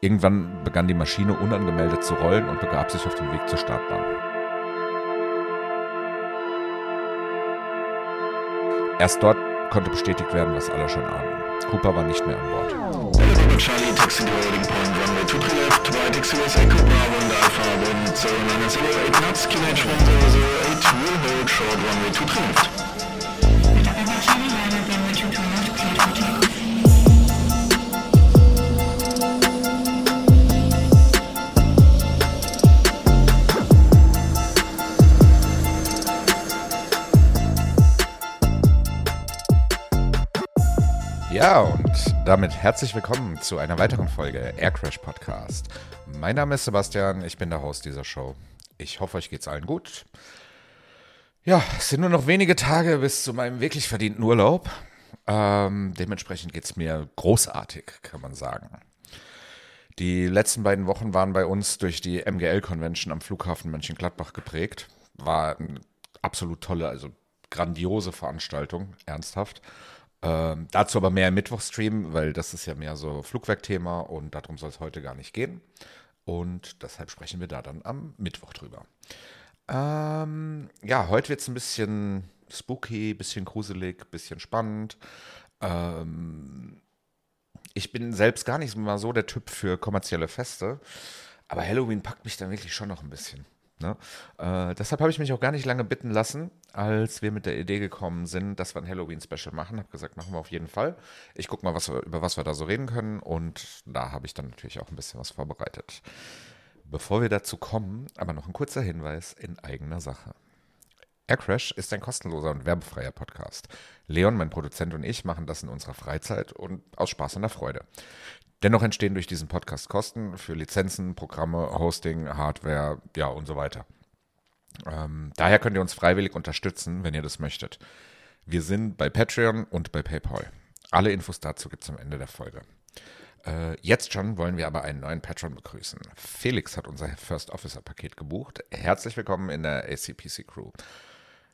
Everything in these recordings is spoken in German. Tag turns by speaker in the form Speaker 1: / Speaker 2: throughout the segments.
Speaker 1: Irgendwann begann die Maschine unangemeldet zu rollen und begab sich auf den Weg zur Startbahn. Erst dort konnte bestätigt werden, was alle schon ahnten. Cooper war nicht mehr an Bord. Ja, und damit herzlich willkommen zu einer weiteren Folge Air Crash Podcast. Mein Name ist Sebastian, ich bin der Host dieser Show. Ich hoffe, euch geht's allen gut. Ja, es sind nur noch wenige Tage bis zu meinem wirklich verdienten Urlaub. Ähm, dementsprechend geht's mir großartig, kann man sagen. Die letzten beiden Wochen waren bei uns durch die MGL-Convention am Flughafen Mönchengladbach geprägt. War eine absolut tolle, also grandiose Veranstaltung, ernsthaft. Ähm, dazu aber mehr im Mittwochstream, weil das ist ja mehr so Flugwerkthema und darum soll es heute gar nicht gehen. Und deshalb sprechen wir da dann am Mittwoch drüber. Ähm, ja, heute wird es ein bisschen spooky, bisschen gruselig, bisschen spannend. Ähm, ich bin selbst gar nicht mal so der Typ für kommerzielle Feste, aber Halloween packt mich dann wirklich schon noch ein bisschen. Ne? Äh, deshalb habe ich mich auch gar nicht lange bitten lassen, als wir mit der Idee gekommen sind, dass wir ein Halloween-Special machen. Habe gesagt, machen wir auf jeden Fall. Ich gucke mal, was über was wir da so reden können. Und da habe ich dann natürlich auch ein bisschen was vorbereitet. Bevor wir dazu kommen, aber noch ein kurzer Hinweis in eigener Sache. Aircrash ist ein kostenloser und werbefreier Podcast. Leon, mein Produzent und ich machen das in unserer Freizeit und aus Spaß und der Freude. Dennoch entstehen durch diesen Podcast Kosten für Lizenzen, Programme, Hosting, Hardware, ja und so weiter. Ähm, daher könnt ihr uns freiwillig unterstützen, wenn ihr das möchtet. Wir sind bei Patreon und bei PayPal. Alle Infos dazu gibt es am Ende der Folge. Äh, jetzt schon wollen wir aber einen neuen Patron begrüßen. Felix hat unser First Officer Paket gebucht. Herzlich willkommen in der ACPC Crew.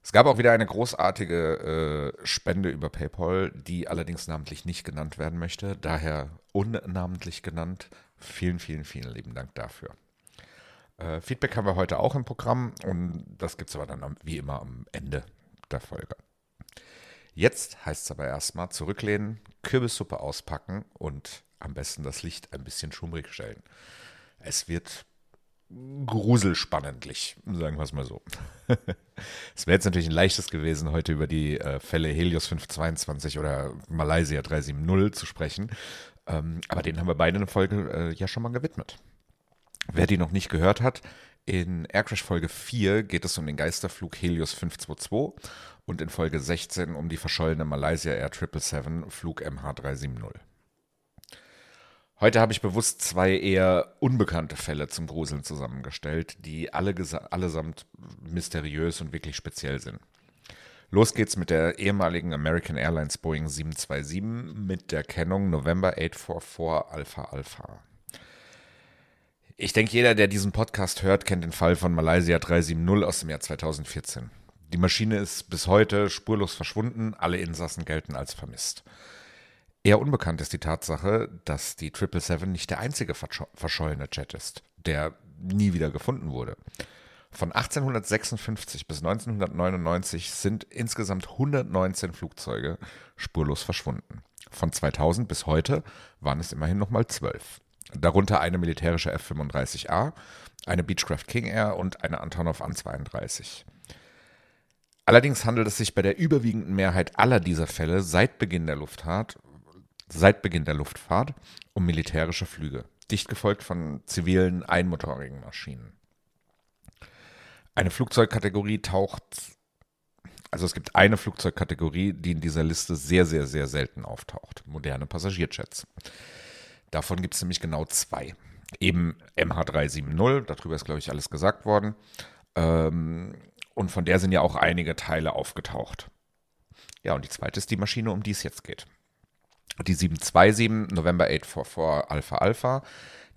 Speaker 1: Es gab auch wieder eine großartige äh, Spende über PayPal, die allerdings namentlich nicht genannt werden möchte, daher unnamentlich genannt. Vielen, vielen, vielen lieben Dank dafür. Äh, Feedback haben wir heute auch im Programm und das gibt es aber dann wie immer am Ende der Folge. Jetzt heißt es aber erstmal zurücklehnen, Kürbissuppe auspacken und am besten das Licht ein bisschen schummrig stellen. Es wird gruselspannendlich, sagen wir es mal so. es wäre jetzt natürlich ein leichtes gewesen, heute über die äh, Fälle Helios 522 oder Malaysia 370 zu sprechen. Ähm, aber denen haben wir beide eine Folge äh, ja schon mal gewidmet. Wer die noch nicht gehört hat, in Aircrash Folge 4 geht es um den Geisterflug Helios 522 und in Folge 16 um die verschollene Malaysia Air 777 Flug MH370. Heute habe ich bewusst zwei eher unbekannte Fälle zum Gruseln zusammengestellt, die alle allesamt mysteriös und wirklich speziell sind. Los geht's mit der ehemaligen American Airlines Boeing 727 mit der Kennung November 844 Alpha Alpha. Ich denke, jeder, der diesen Podcast hört, kennt den Fall von Malaysia 370 aus dem Jahr 2014. Die Maschine ist bis heute spurlos verschwunden, alle Insassen gelten als vermisst. Eher unbekannt ist die Tatsache, dass die 777 nicht der einzige verschollene Jet ist, der nie wieder gefunden wurde. Von 1856 bis 1999 sind insgesamt 119 Flugzeuge spurlos verschwunden. Von 2000 bis heute waren es immerhin nochmal zwölf. Darunter eine militärische F-35A, eine Beechcraft King Air und eine Antonov An-32. Allerdings handelt es sich bei der überwiegenden Mehrheit aller dieser Fälle seit Beginn der Luftfahrt seit Beginn der Luftfahrt um militärische Flüge, dicht gefolgt von zivilen einmotorigen Maschinen. Eine Flugzeugkategorie taucht, also es gibt eine Flugzeugkategorie, die in dieser Liste sehr, sehr, sehr selten auftaucht, moderne Passagierjets. Davon gibt es nämlich genau zwei. Eben MH370, darüber ist, glaube ich, alles gesagt worden. Ähm, und von der sind ja auch einige Teile aufgetaucht. Ja, und die zweite ist die Maschine, um die es jetzt geht die 727 November 844 Alpha Alpha,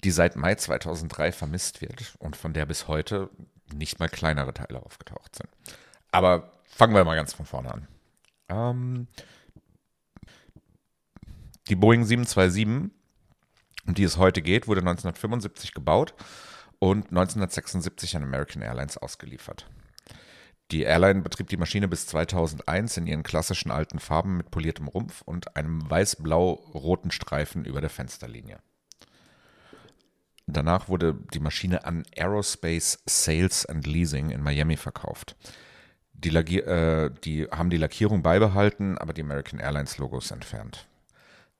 Speaker 1: die seit Mai 2003 vermisst wird und von der bis heute nicht mal kleinere Teile aufgetaucht sind. Aber fangen wir mal ganz von vorne an. Ähm, die Boeing 727 um die es heute geht, wurde 1975 gebaut und 1976 an American Airlines ausgeliefert. Die Airline betrieb die Maschine bis 2001 in ihren klassischen alten Farben mit poliertem Rumpf und einem weiß-blau-roten Streifen über der Fensterlinie. Danach wurde die Maschine an Aerospace Sales and Leasing in Miami verkauft. Die, äh, die haben die Lackierung beibehalten, aber die American Airlines Logos entfernt.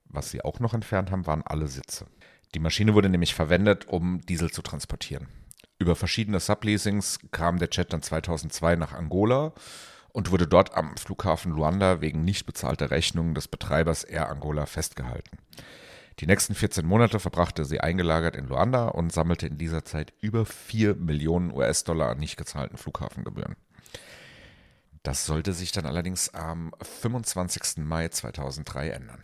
Speaker 1: Was sie auch noch entfernt haben, waren alle Sitze. Die Maschine wurde nämlich verwendet, um Diesel zu transportieren. Über verschiedene Subleasings kam der Jet dann 2002 nach Angola und wurde dort am Flughafen Luanda wegen nicht bezahlter Rechnungen des Betreibers Air Angola festgehalten. Die nächsten 14 Monate verbrachte sie eingelagert in Luanda und sammelte in dieser Zeit über 4 Millionen US-Dollar an nicht gezahlten Flughafengebühren. Das sollte sich dann allerdings am 25. Mai 2003 ändern.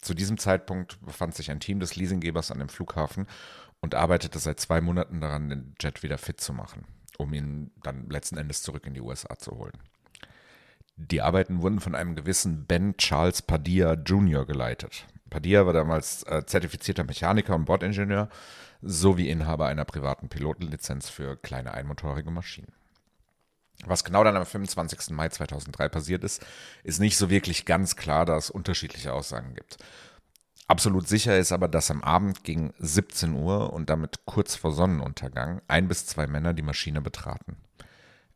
Speaker 1: Zu diesem Zeitpunkt befand sich ein Team des Leasinggebers an dem Flughafen und arbeitete seit zwei Monaten daran, den Jet wieder fit zu machen, um ihn dann letzten Endes zurück in die USA zu holen. Die Arbeiten wurden von einem gewissen Ben Charles Padilla Jr. geleitet. Padilla war damals äh, zertifizierter Mechaniker und Bordingenieur sowie Inhaber einer privaten Pilotenlizenz für kleine einmotorige Maschinen. Was genau dann am 25. Mai 2003 passiert ist, ist nicht so wirklich ganz klar, da es unterschiedliche Aussagen gibt. Absolut sicher ist aber, dass am Abend gegen 17 Uhr und damit kurz vor Sonnenuntergang ein bis zwei Männer die Maschine betraten.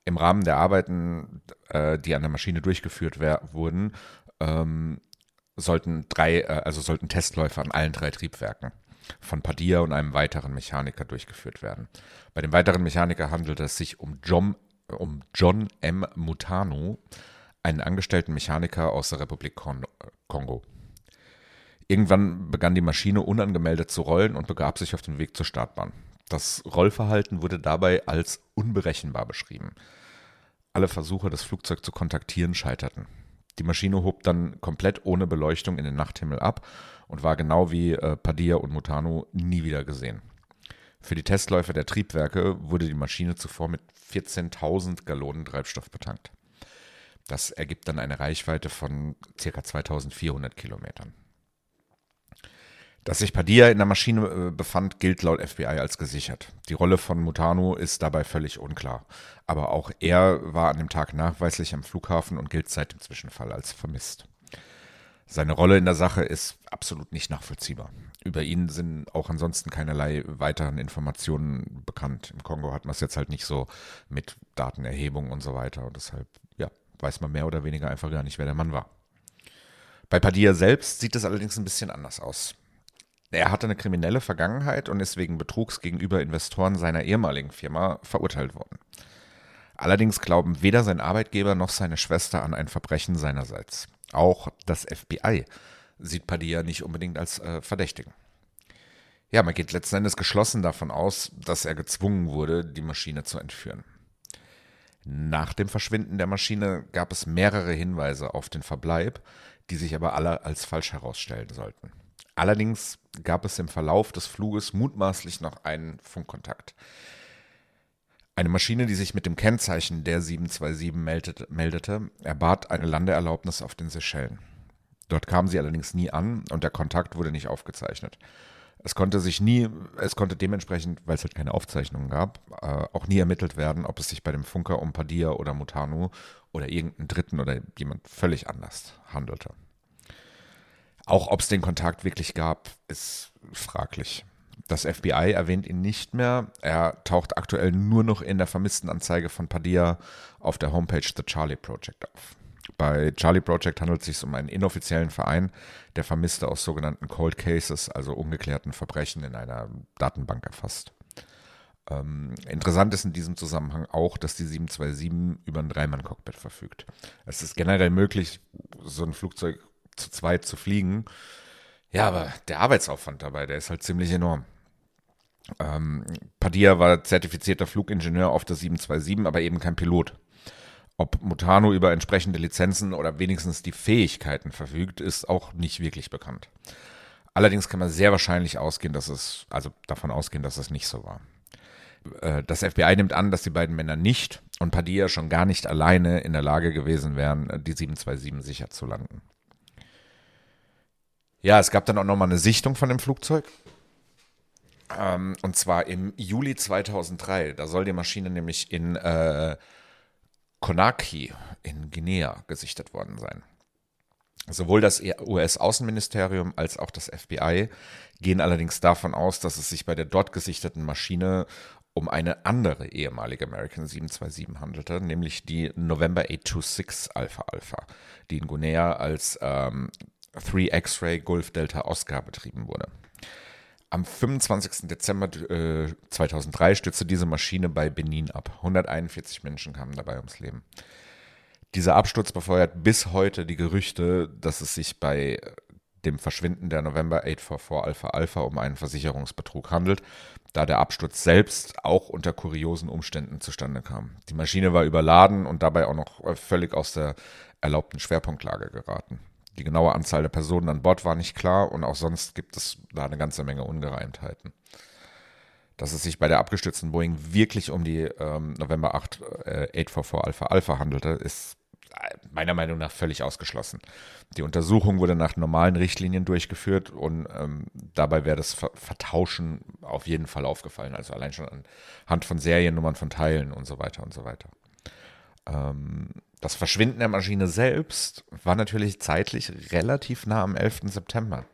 Speaker 1: Im Rahmen der Arbeiten, äh, die an der Maschine durchgeführt wurden, ähm, sollten drei, äh, also sollten Testläufe an allen drei Triebwerken von Padilla und einem weiteren Mechaniker durchgeführt werden. Bei dem weiteren Mechaniker handelt es sich um John, um John M. Mutano, einen angestellten Mechaniker aus der Republik Kongo. Irgendwann begann die Maschine unangemeldet zu rollen und begab sich auf den Weg zur Startbahn. Das Rollverhalten wurde dabei als unberechenbar beschrieben. Alle Versuche, das Flugzeug zu kontaktieren, scheiterten. Die Maschine hob dann komplett ohne Beleuchtung in den Nachthimmel ab und war genau wie äh, Padilla und Mutano nie wieder gesehen. Für die Testläufe der Triebwerke wurde die Maschine zuvor mit 14.000 Gallonen Treibstoff betankt. Das ergibt dann eine Reichweite von ca. 2400 Kilometern. Dass sich Padilla in der Maschine äh, befand, gilt laut FBI als gesichert. Die Rolle von Mutano ist dabei völlig unklar. Aber auch er war an dem Tag nachweislich am Flughafen und gilt seit dem Zwischenfall als vermisst. Seine Rolle in der Sache ist absolut nicht nachvollziehbar. Über ihn sind auch ansonsten keinerlei weiteren Informationen bekannt. Im Kongo hat man es jetzt halt nicht so mit Datenerhebung und so weiter. Und deshalb, ja, weiß man mehr oder weniger einfach gar nicht, wer der Mann war. Bei Padilla selbst sieht es allerdings ein bisschen anders aus. Er hatte eine kriminelle Vergangenheit und ist wegen Betrugs gegenüber Investoren seiner ehemaligen Firma verurteilt worden. Allerdings glauben weder sein Arbeitgeber noch seine Schwester an ein Verbrechen seinerseits. Auch das FBI sieht Padilla nicht unbedingt als äh, Verdächtigen. Ja, man geht letzten Endes geschlossen davon aus, dass er gezwungen wurde, die Maschine zu entführen. Nach dem Verschwinden der Maschine gab es mehrere Hinweise auf den Verbleib, die sich aber alle als falsch herausstellen sollten. Allerdings gab es im Verlauf des Fluges mutmaßlich noch einen Funkkontakt. Eine Maschine, die sich mit dem Kennzeichen der 727 meldete, erbat eine Landeerlaubnis auf den Seychellen. Dort kam sie allerdings nie an und der Kontakt wurde nicht aufgezeichnet. Es konnte sich nie, es konnte dementsprechend, weil es halt keine Aufzeichnungen gab, äh, auch nie ermittelt werden, ob es sich bei dem Funker um Padilla oder Mutanu oder irgendeinen Dritten oder jemand völlig anders handelte. Auch ob es den Kontakt wirklich gab, ist fraglich. Das FBI erwähnt ihn nicht mehr. Er taucht aktuell nur noch in der Vermisstenanzeige von Padilla auf der Homepage The Charlie Project auf. Bei Charlie Project handelt es sich um einen inoffiziellen Verein, der Vermisste aus sogenannten Cold Cases, also ungeklärten Verbrechen, in einer Datenbank erfasst. Ähm, interessant ist in diesem Zusammenhang auch, dass die 727 über ein Dreimann-Cockpit verfügt. Es ist generell möglich, so ein Flugzeug zu zweit zu fliegen. Ja, aber der Arbeitsaufwand dabei, der ist halt ziemlich enorm. Ähm, Padilla war zertifizierter Flugingenieur auf der 727, aber eben kein Pilot. Ob Mutano über entsprechende Lizenzen oder wenigstens die Fähigkeiten verfügt, ist auch nicht wirklich bekannt. Allerdings kann man sehr wahrscheinlich ausgehen, dass es, also davon ausgehen, dass es nicht so war. Äh, das FBI nimmt an, dass die beiden Männer nicht und Padilla schon gar nicht alleine in der Lage gewesen wären, die 727 sicher zu landen. Ja, es gab dann auch nochmal eine Sichtung von dem Flugzeug. Ähm, und zwar im Juli 2003. Da soll die Maschine nämlich in äh, Conakry in Guinea gesichtet worden sein. Sowohl das US-Außenministerium als auch das FBI gehen allerdings davon aus, dass es sich bei der dort gesichteten Maschine um eine andere ehemalige American 727 handelte, nämlich die November 826 Alpha Alpha, die in Guinea als ähm, 3 X-Ray Gulf Delta Oscar betrieben wurde. Am 25. Dezember äh, 2003 stürzte diese Maschine bei Benin ab. 141 Menschen kamen dabei ums Leben. Dieser Absturz befeuert bis heute die Gerüchte, dass es sich bei dem Verschwinden der November 844 Alpha Alpha um einen Versicherungsbetrug handelt, da der Absturz selbst auch unter kuriosen Umständen zustande kam. Die Maschine war überladen und dabei auch noch völlig aus der erlaubten Schwerpunktlage geraten. Die genaue Anzahl der Personen an Bord war nicht klar und auch sonst gibt es da eine ganze Menge Ungereimtheiten. Dass es sich bei der abgestürzten Boeing wirklich um die ähm, November 8 äh, 844 Alpha Alpha handelte, ist meiner Meinung nach völlig ausgeschlossen. Die Untersuchung wurde nach normalen Richtlinien durchgeführt und ähm, dabei wäre das Vertauschen auf jeden Fall aufgefallen. Also allein schon anhand von Seriennummern von Teilen und so weiter und so weiter. Ähm, das Verschwinden der Maschine selbst war natürlich zeitlich relativ nah am 11. September.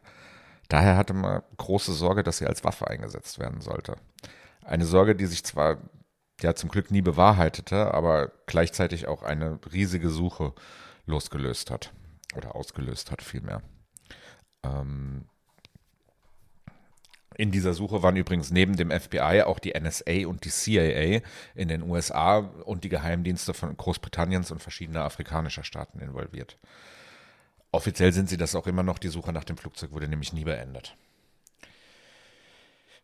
Speaker 1: Daher hatte man große Sorge, dass sie als Waffe eingesetzt werden sollte. Eine Sorge, die sich zwar ja zum Glück nie bewahrheitete, aber gleichzeitig auch eine riesige Suche losgelöst hat oder ausgelöst hat vielmehr. Ähm, in dieser Suche waren übrigens neben dem FBI auch die NSA und die CIA in den USA und die Geheimdienste von Großbritanniens und verschiedener afrikanischer Staaten involviert. Offiziell sind sie das auch immer noch, die Suche nach dem Flugzeug wurde nämlich nie beendet.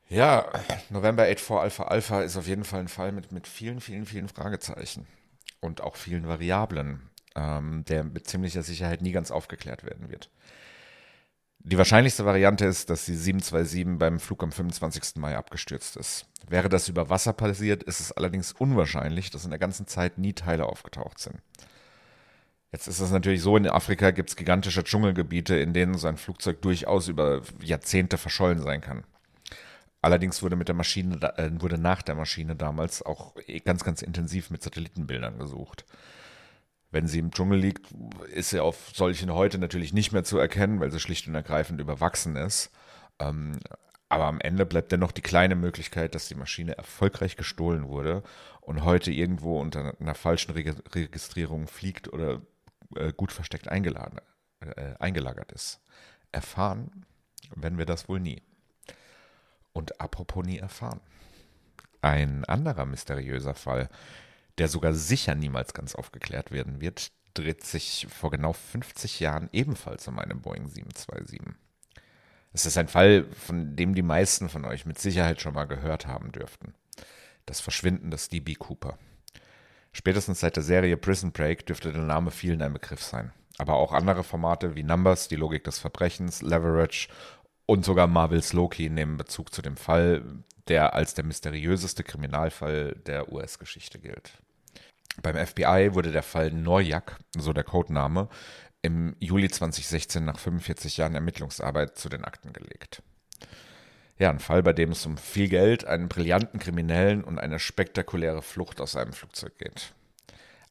Speaker 1: Ja, November 84 Alpha Alpha ist auf jeden Fall ein Fall mit, mit vielen, vielen, vielen Fragezeichen und auch vielen Variablen, ähm, der mit ziemlicher Sicherheit nie ganz aufgeklärt werden wird. Die wahrscheinlichste Variante ist, dass die 727 beim Flug am 25. Mai abgestürzt ist. Wäre das über Wasser passiert, ist es allerdings unwahrscheinlich, dass in der ganzen Zeit nie Teile aufgetaucht sind. Jetzt ist es natürlich so, in Afrika gibt es gigantische Dschungelgebiete, in denen so ein Flugzeug durchaus über Jahrzehnte verschollen sein kann. Allerdings wurde mit der Maschine, äh, wurde nach der Maschine damals auch ganz, ganz intensiv mit Satellitenbildern gesucht. Wenn sie im Dschungel liegt, ist sie auf solchen heute natürlich nicht mehr zu erkennen, weil sie schlicht und ergreifend überwachsen ist. Ähm, aber am Ende bleibt dennoch die kleine Möglichkeit, dass die Maschine erfolgreich gestohlen wurde und heute irgendwo unter einer falschen Registrierung fliegt oder äh, gut versteckt äh, eingelagert ist. Erfahren werden wir das wohl nie. Und apropos nie erfahren. Ein anderer mysteriöser Fall, der sogar sicher niemals ganz aufgeklärt werden wird, dreht sich vor genau 50 Jahren ebenfalls um eine Boeing 727. Es ist ein Fall, von dem die meisten von euch mit Sicherheit schon mal gehört haben dürften. Das Verschwinden des DB Cooper. Spätestens seit der Serie Prison Break dürfte der Name vielen ein Begriff sein. Aber auch andere Formate wie Numbers, die Logik des Verbrechens, Leverage und sogar Marvels Loki nehmen Bezug zu dem Fall, der als der mysteriöseste Kriminalfall der US-Geschichte gilt. Beim FBI wurde der Fall Norjak, so der Codename, im Juli 2016 nach 45 Jahren Ermittlungsarbeit zu den Akten gelegt. Ja, ein Fall, bei dem es um viel Geld, einen brillanten Kriminellen und eine spektakuläre Flucht aus einem Flugzeug geht.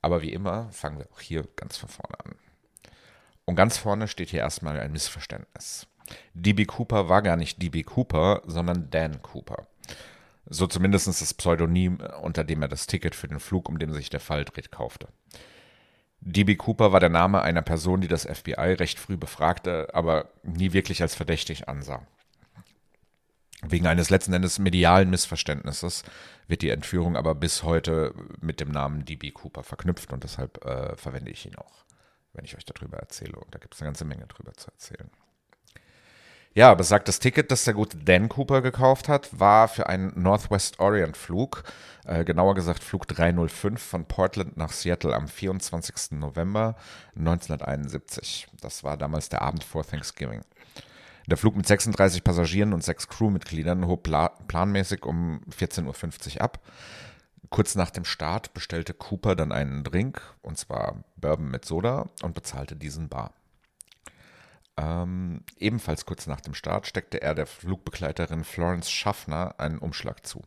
Speaker 1: Aber wie immer fangen wir auch hier ganz von vorne an. Und ganz vorne steht hier erstmal ein Missverständnis. DB Cooper war gar nicht DB Cooper, sondern Dan Cooper. So zumindest das Pseudonym, unter dem er das Ticket für den Flug, um den sich der Fall dreht, kaufte. DB Cooper war der Name einer Person, die das FBI recht früh befragte, aber nie wirklich als verdächtig ansah. Wegen eines letzten Endes medialen Missverständnisses wird die Entführung aber bis heute mit dem Namen DB Cooper verknüpft und deshalb äh, verwende ich ihn auch, wenn ich euch darüber erzähle. Und da gibt es eine ganze Menge drüber zu erzählen. Ja, besagtes Ticket, das der gute Dan Cooper gekauft hat, war für einen Northwest Orient Flug, äh, genauer gesagt Flug 305 von Portland nach Seattle am 24. November 1971. Das war damals der Abend vor Thanksgiving. Der Flug mit 36 Passagieren und sechs Crewmitgliedern hob pla planmäßig um 14.50 Uhr ab. Kurz nach dem Start bestellte Cooper dann einen Drink, und zwar Bourbon mit Soda, und bezahlte diesen bar. Ähm, ebenfalls kurz nach dem Start steckte er der Flugbegleiterin Florence Schaffner einen Umschlag zu.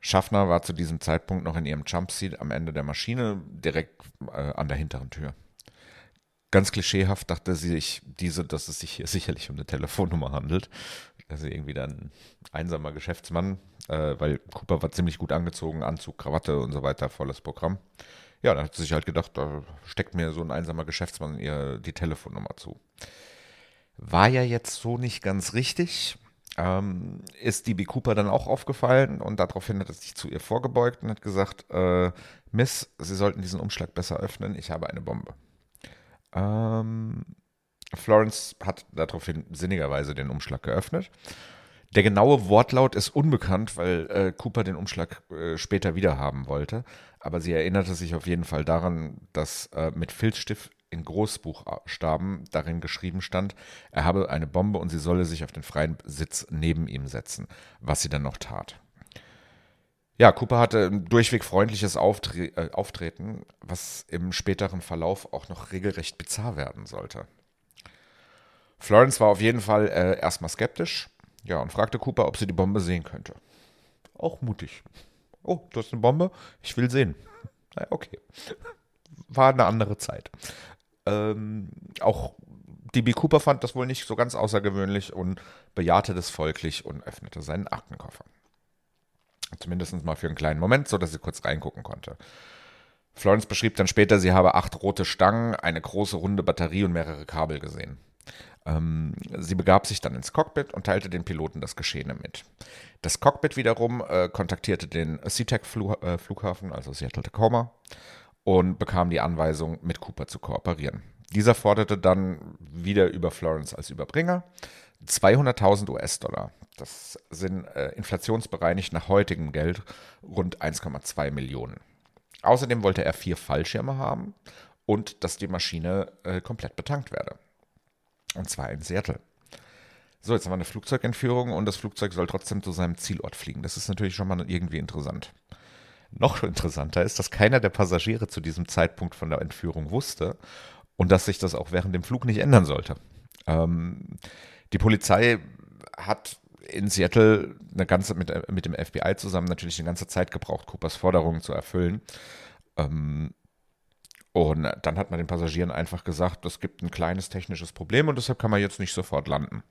Speaker 1: Schaffner war zu diesem Zeitpunkt noch in ihrem Jumpseat am Ende der Maschine, direkt äh, an der hinteren Tür. Ganz klischeehaft dachte sie sich diese, dass es sich hier sicherlich um eine Telefonnummer handelt. Also irgendwie dann ein einsamer Geschäftsmann, äh, weil Cooper war ziemlich gut angezogen, Anzug, Krawatte und so weiter, volles Programm. Ja, da hat sie sich halt gedacht, da steckt mir so ein einsamer Geschäftsmann ihr die Telefonnummer zu. War ja jetzt so nicht ganz richtig. Ähm, ist DB Cooper dann auch aufgefallen und daraufhin hat er sich zu ihr vorgebeugt und hat gesagt, äh, Miss, Sie sollten diesen Umschlag besser öffnen, ich habe eine Bombe. Ähm, Florence hat daraufhin sinnigerweise den Umschlag geöffnet. Der genaue Wortlaut ist unbekannt, weil äh, Cooper den Umschlag äh, später wieder haben wollte. Aber sie erinnerte sich auf jeden Fall daran, dass äh, mit Filzstift in Großbuchstaben darin geschrieben stand, er habe eine Bombe und sie solle sich auf den freien Sitz neben ihm setzen, was sie dann noch tat. Ja, Cooper hatte ein durchweg freundliches Auftre äh, Auftreten, was im späteren Verlauf auch noch regelrecht bizarr werden sollte. Florence war auf jeden Fall äh, erstmal skeptisch, ja, und fragte Cooper, ob sie die Bombe sehen könnte. Auch mutig. Oh, du hast eine Bombe? Ich will sehen. Na, okay. War eine andere Zeit. Ähm, auch DB Cooper fand das wohl nicht so ganz außergewöhnlich und bejahte das folglich und öffnete seinen Aktenkoffer. Zumindest mal für einen kleinen Moment, sodass sie kurz reingucken konnte. Florence beschrieb dann später, sie habe acht rote Stangen, eine große runde Batterie und mehrere Kabel gesehen. Ähm, sie begab sich dann ins Cockpit und teilte den Piloten das Geschehene mit. Das Cockpit wiederum äh, kontaktierte den SeaTac-Flughafen, äh, also Seattle Tacoma, und bekam die Anweisung, mit Cooper zu kooperieren. Dieser forderte dann wieder über Florence als Überbringer 200.000 US-Dollar. Das sind äh, inflationsbereinigt nach heutigem Geld rund 1,2 Millionen. Außerdem wollte er vier Fallschirme haben und dass die Maschine äh, komplett betankt werde. Und zwar in Seattle. So, jetzt haben wir eine Flugzeugentführung und das Flugzeug soll trotzdem zu seinem Zielort fliegen. Das ist natürlich schon mal irgendwie interessant. Noch interessanter ist, dass keiner der Passagiere zu diesem Zeitpunkt von der Entführung wusste und dass sich das auch während dem Flug nicht ändern sollte. Ähm, die Polizei hat in Seattle eine ganze, mit, mit dem FBI zusammen natürlich eine ganze Zeit gebraucht, Coopers Forderungen zu erfüllen. Ähm, und dann hat man den Passagieren einfach gesagt, es gibt ein kleines technisches Problem und deshalb kann man jetzt nicht sofort landen.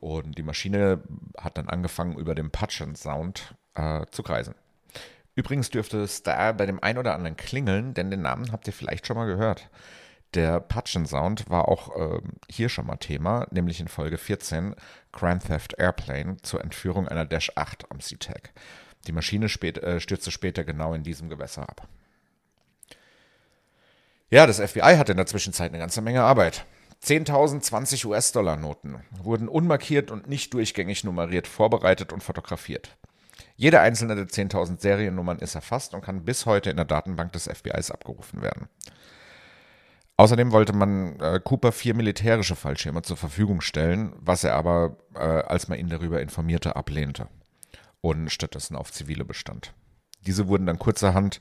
Speaker 1: Und die Maschine hat dann angefangen, über den Putchen Sound äh, zu kreisen. Übrigens dürfte es da bei dem einen oder anderen klingeln, denn den Namen habt ihr vielleicht schon mal gehört. Der Putchen Sound war auch äh, hier schon mal Thema, nämlich in Folge 14 Grand Theft Airplane zur Entführung einer Dash 8 am SeaTac. Die Maschine spät, äh, stürzte später genau in diesem Gewässer ab. Ja, das FBI hatte in der Zwischenzeit eine ganze Menge Arbeit. 10.000 20 US-Dollar-Noten wurden unmarkiert und nicht durchgängig nummeriert vorbereitet und fotografiert. Jede einzelne der 10.000 Seriennummern ist erfasst und kann bis heute in der Datenbank des FBIs abgerufen werden. Außerdem wollte man äh, Cooper vier militärische Fallschirme zur Verfügung stellen, was er aber, äh, als man ihn darüber informierte, ablehnte und stattdessen auf zivile bestand. Diese wurden dann kurzerhand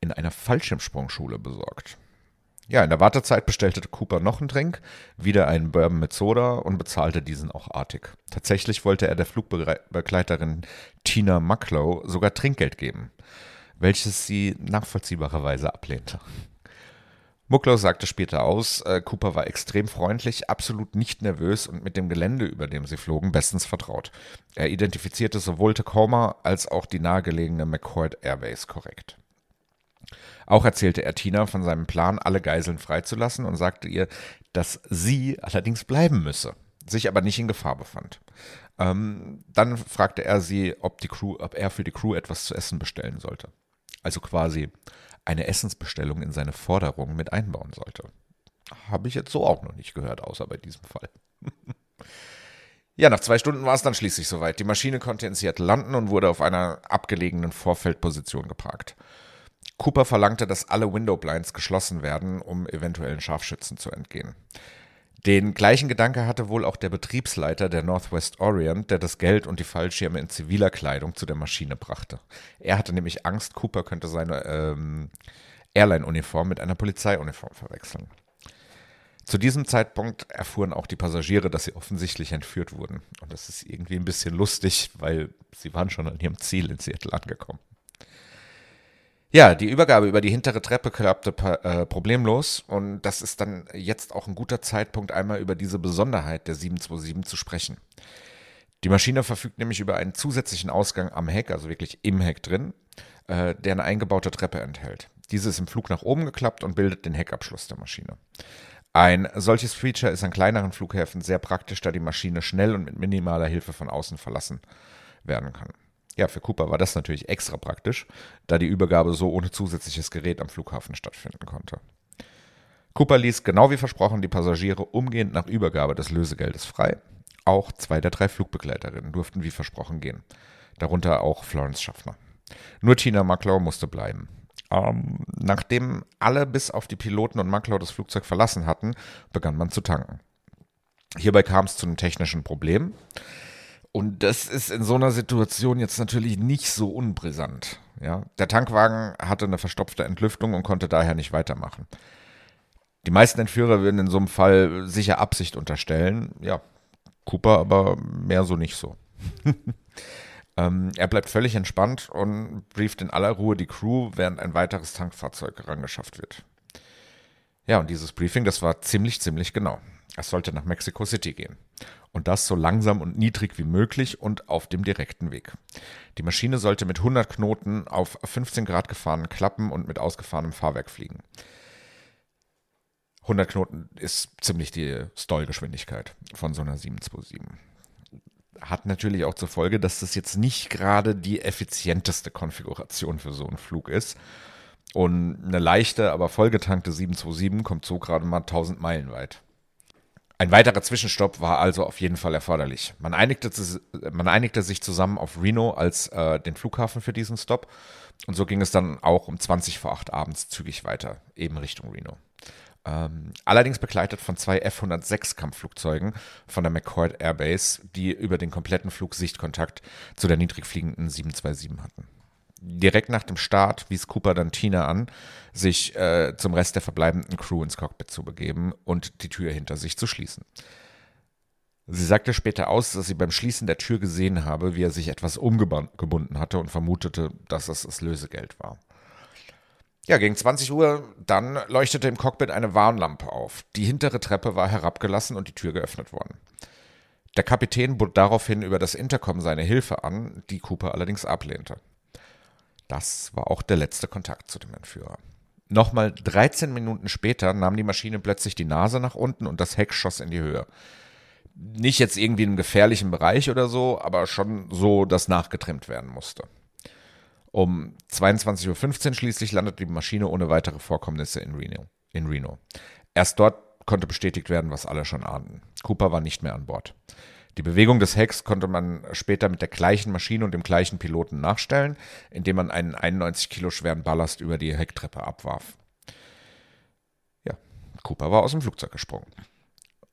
Speaker 1: in einer Fallschirmsprungschule besorgt. Ja, in der Wartezeit bestellte Cooper noch einen Drink, wieder einen Bourbon mit Soda und bezahlte diesen auch artig. Tatsächlich wollte er der Flugbegleiterin Tina Mucklow sogar Trinkgeld geben, welches sie nachvollziehbarerweise ablehnte. Mucklow sagte später aus, äh, Cooper war extrem freundlich, absolut nicht nervös und mit dem Gelände, über dem sie flogen, bestens vertraut. Er identifizierte sowohl Tacoma als auch die nahegelegene McCord Airbase korrekt. Auch erzählte er Tina von seinem Plan, alle Geiseln freizulassen und sagte ihr, dass sie allerdings bleiben müsse, sich aber nicht in Gefahr befand. Ähm, dann fragte er sie, ob, die Crew, ob er für die Crew etwas zu essen bestellen sollte. Also quasi eine Essensbestellung in seine Forderung mit einbauen sollte. Habe ich jetzt so auch noch nicht gehört, außer bei diesem Fall. ja, nach zwei Stunden war es dann schließlich soweit. Die Maschine konnte in Seattle landen und wurde auf einer abgelegenen Vorfeldposition geparkt. Cooper verlangte, dass alle Window Blinds geschlossen werden, um eventuellen Scharfschützen zu entgehen. Den gleichen Gedanke hatte wohl auch der Betriebsleiter der Northwest Orient, der das Geld und die Fallschirme in ziviler Kleidung zu der Maschine brachte. Er hatte nämlich Angst, Cooper könnte seine ähm, Airline-Uniform mit einer Polizeiuniform verwechseln. Zu diesem Zeitpunkt erfuhren auch die Passagiere, dass sie offensichtlich entführt wurden. Und das ist irgendwie ein bisschen lustig, weil sie waren schon an ihrem Ziel in Seattle angekommen. Ja, die Übergabe über die hintere Treppe klappte äh, problemlos und das ist dann jetzt auch ein guter Zeitpunkt, einmal über diese Besonderheit der 727 zu sprechen. Die Maschine verfügt nämlich über einen zusätzlichen Ausgang am Heck, also wirklich im Heck drin, äh, der eine eingebaute Treppe enthält. Diese ist im Flug nach oben geklappt und bildet den Heckabschluss der Maschine. Ein solches Feature ist an kleineren Flughäfen sehr praktisch, da die Maschine schnell und mit minimaler Hilfe von außen verlassen werden kann. Ja, für Cooper war das natürlich extra praktisch, da die Übergabe so ohne zusätzliches Gerät am Flughafen stattfinden konnte. Cooper ließ genau wie versprochen die Passagiere umgehend nach Übergabe des Lösegeldes frei. Auch zwei der drei Flugbegleiterinnen durften wie versprochen gehen, darunter auch Florence Schaffner. Nur Tina Mucklow musste bleiben. Ähm, nachdem alle bis auf die Piloten und Mucklow das Flugzeug verlassen hatten, begann man zu tanken. Hierbei kam es zu einem technischen Problem. Und das ist in so einer Situation jetzt natürlich nicht so unbrisant. Ja? Der Tankwagen hatte eine verstopfte Entlüftung und konnte daher nicht weitermachen. Die meisten Entführer würden in so einem Fall sicher Absicht unterstellen. Ja, Cooper aber mehr so nicht so. ähm, er bleibt völlig entspannt und brieft in aller Ruhe die Crew, während ein weiteres Tankfahrzeug herangeschafft wird. Ja, und dieses Briefing, das war ziemlich, ziemlich genau. Es sollte nach Mexico City gehen. Und das so langsam und niedrig wie möglich und auf dem direkten Weg. Die Maschine sollte mit 100 Knoten auf 15 Grad gefahrenen Klappen und mit ausgefahrenem Fahrwerk fliegen. 100 Knoten ist ziemlich die Stallgeschwindigkeit von so einer 727. Hat natürlich auch zur Folge, dass das jetzt nicht gerade die effizienteste Konfiguration für so einen Flug ist. Und eine leichte, aber vollgetankte 727 kommt so gerade mal 1000 Meilen weit. Ein weiterer Zwischenstopp war also auf jeden Fall erforderlich. Man einigte, man einigte sich zusammen auf Reno als äh, den Flughafen für diesen Stop. Und so ging es dann auch um 20 vor 8 abends zügig weiter, eben Richtung Reno. Ähm, allerdings begleitet von zwei F-106 Kampfflugzeugen von der McCord Airbase, die über den kompletten Flug Sichtkontakt zu der niedrig fliegenden 727 hatten direkt nach dem Start wies Cooper dann Tina an, sich äh, zum Rest der verbleibenden Crew ins Cockpit zu begeben und die Tür hinter sich zu schließen. Sie sagte später aus, dass sie beim Schließen der Tür gesehen habe, wie er sich etwas umgebunden hatte und vermutete, dass es das Lösegeld war. Ja, gegen 20 Uhr dann leuchtete im Cockpit eine Warnlampe auf. Die hintere Treppe war herabgelassen und die Tür geöffnet worden. Der Kapitän bot daraufhin über das Intercom seine Hilfe an, die Cooper allerdings ablehnte. Das war auch der letzte Kontakt zu dem Entführer. Nochmal 13 Minuten später nahm die Maschine plötzlich die Nase nach unten und das Heck schoss in die Höhe. Nicht jetzt irgendwie in einem gefährlichen Bereich oder so, aber schon so, dass nachgetrimmt werden musste. Um 22.15 Uhr schließlich landete die Maschine ohne weitere Vorkommnisse in Reno. in Reno. Erst dort konnte bestätigt werden, was alle schon ahnten. Cooper war nicht mehr an Bord. Die Bewegung des Hecks konnte man später mit der gleichen Maschine und dem gleichen Piloten nachstellen, indem man einen 91 Kilo schweren Ballast über die Hecktreppe abwarf. Ja, Cooper war aus dem Flugzeug gesprungen.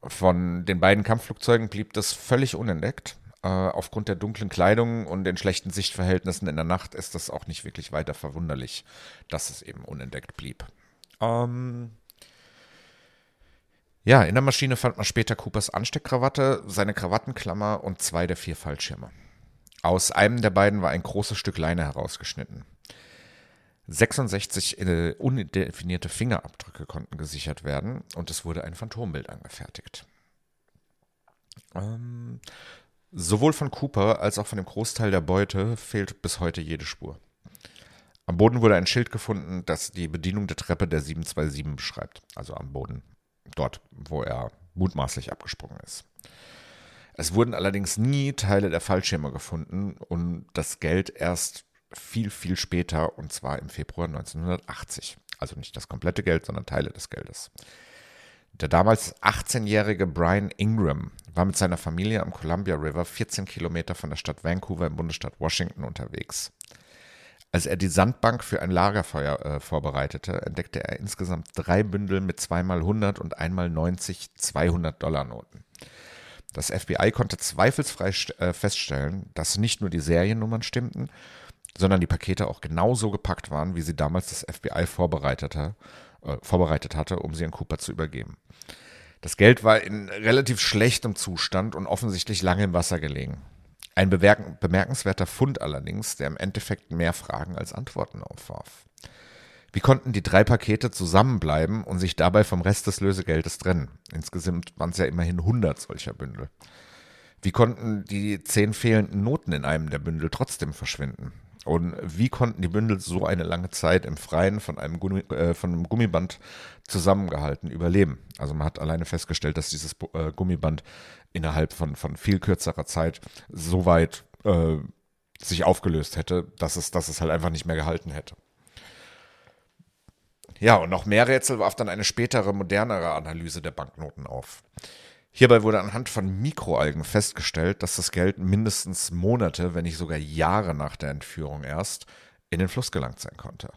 Speaker 1: Von den beiden Kampfflugzeugen blieb das völlig unentdeckt. Äh, aufgrund der dunklen Kleidung und den schlechten Sichtverhältnissen in der Nacht ist das auch nicht wirklich weiter verwunderlich, dass es eben unentdeckt blieb. Ähm, ja, in der Maschine fand man später Coopers Ansteckkrawatte, seine Krawattenklammer und zwei der vier Fallschirme. Aus einem der beiden war ein großes Stück Leine herausgeschnitten. 66 äh, undefinierte Fingerabdrücke konnten gesichert werden und es wurde ein Phantombild angefertigt. Ähm, sowohl von Cooper als auch von dem Großteil der Beute fehlt bis heute jede Spur. Am Boden wurde ein Schild gefunden, das die Bedienung der Treppe der 727 beschreibt, also am Boden dort, wo er mutmaßlich abgesprungen ist. Es wurden allerdings nie Teile der Fallschirme gefunden und das Geld erst viel, viel später, und zwar im Februar 1980. Also nicht das komplette Geld, sondern Teile des Geldes. Der damals 18-jährige Brian Ingram war mit seiner Familie am Columbia River 14 Kilometer von der Stadt Vancouver im Bundesstaat Washington unterwegs. Als er die Sandbank für ein Lagerfeuer äh, vorbereitete, entdeckte er insgesamt drei Bündel mit zweimal 100 und einmal 90 200-Dollar-Noten. Das FBI konnte zweifelsfrei äh, feststellen, dass nicht nur die Seriennummern stimmten, sondern die Pakete auch genauso gepackt waren, wie sie damals das FBI vorbereitete, äh, vorbereitet hatte, um sie an Cooper zu übergeben. Das Geld war in relativ schlechtem Zustand und offensichtlich lange im Wasser gelegen. Ein bemerkenswerter Fund allerdings, der im Endeffekt mehr Fragen als Antworten aufwarf. Wie konnten die drei Pakete zusammenbleiben und sich dabei vom Rest des Lösegeldes trennen? Insgesamt waren es ja immerhin 100 solcher Bündel. Wie konnten die zehn fehlenden Noten in einem der Bündel trotzdem verschwinden? Und wie konnten die Bündel so eine lange Zeit im Freien von einem, Gummi, äh, von einem Gummiband zusammengehalten überleben? Also man hat alleine festgestellt, dass dieses äh, Gummiband innerhalb von, von viel kürzerer Zeit so weit äh, sich aufgelöst hätte, dass es, dass es halt einfach nicht mehr gehalten hätte. Ja, und noch mehr Rätsel warf dann eine spätere, modernere Analyse der Banknoten auf. Hierbei wurde anhand von Mikroalgen festgestellt, dass das Geld mindestens Monate, wenn nicht sogar Jahre nach der Entführung erst in den Fluss gelangt sein konnte.